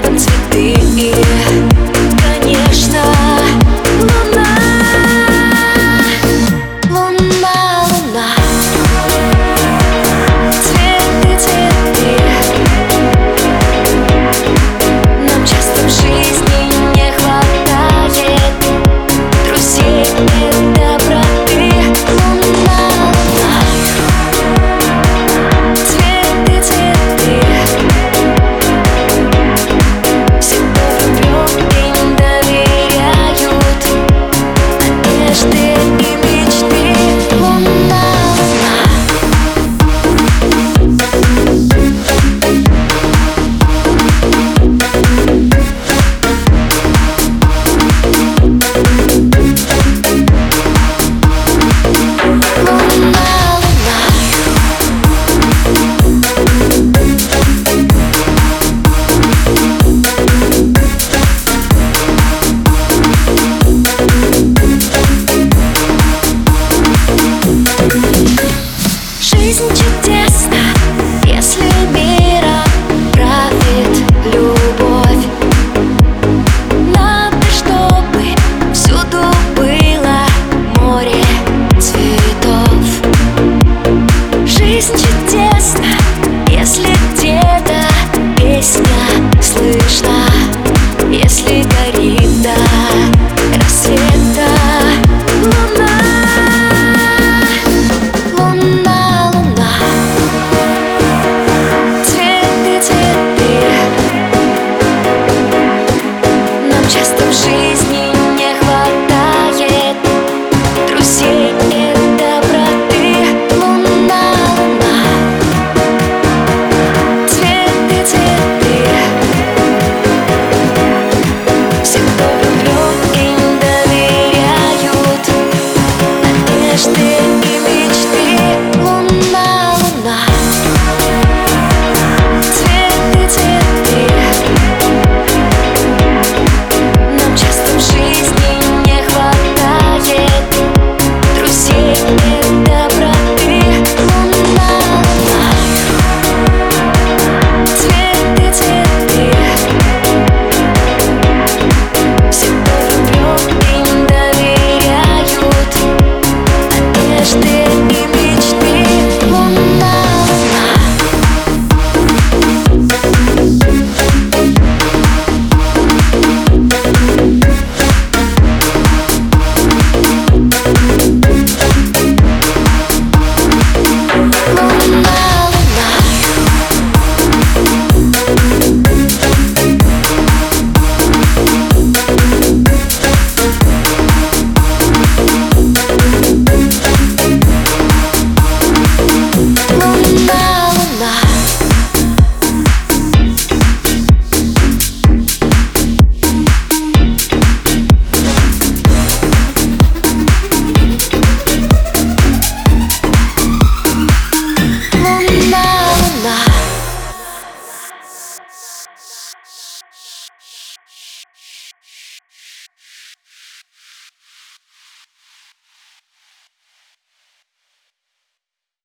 gotta take the ear. she's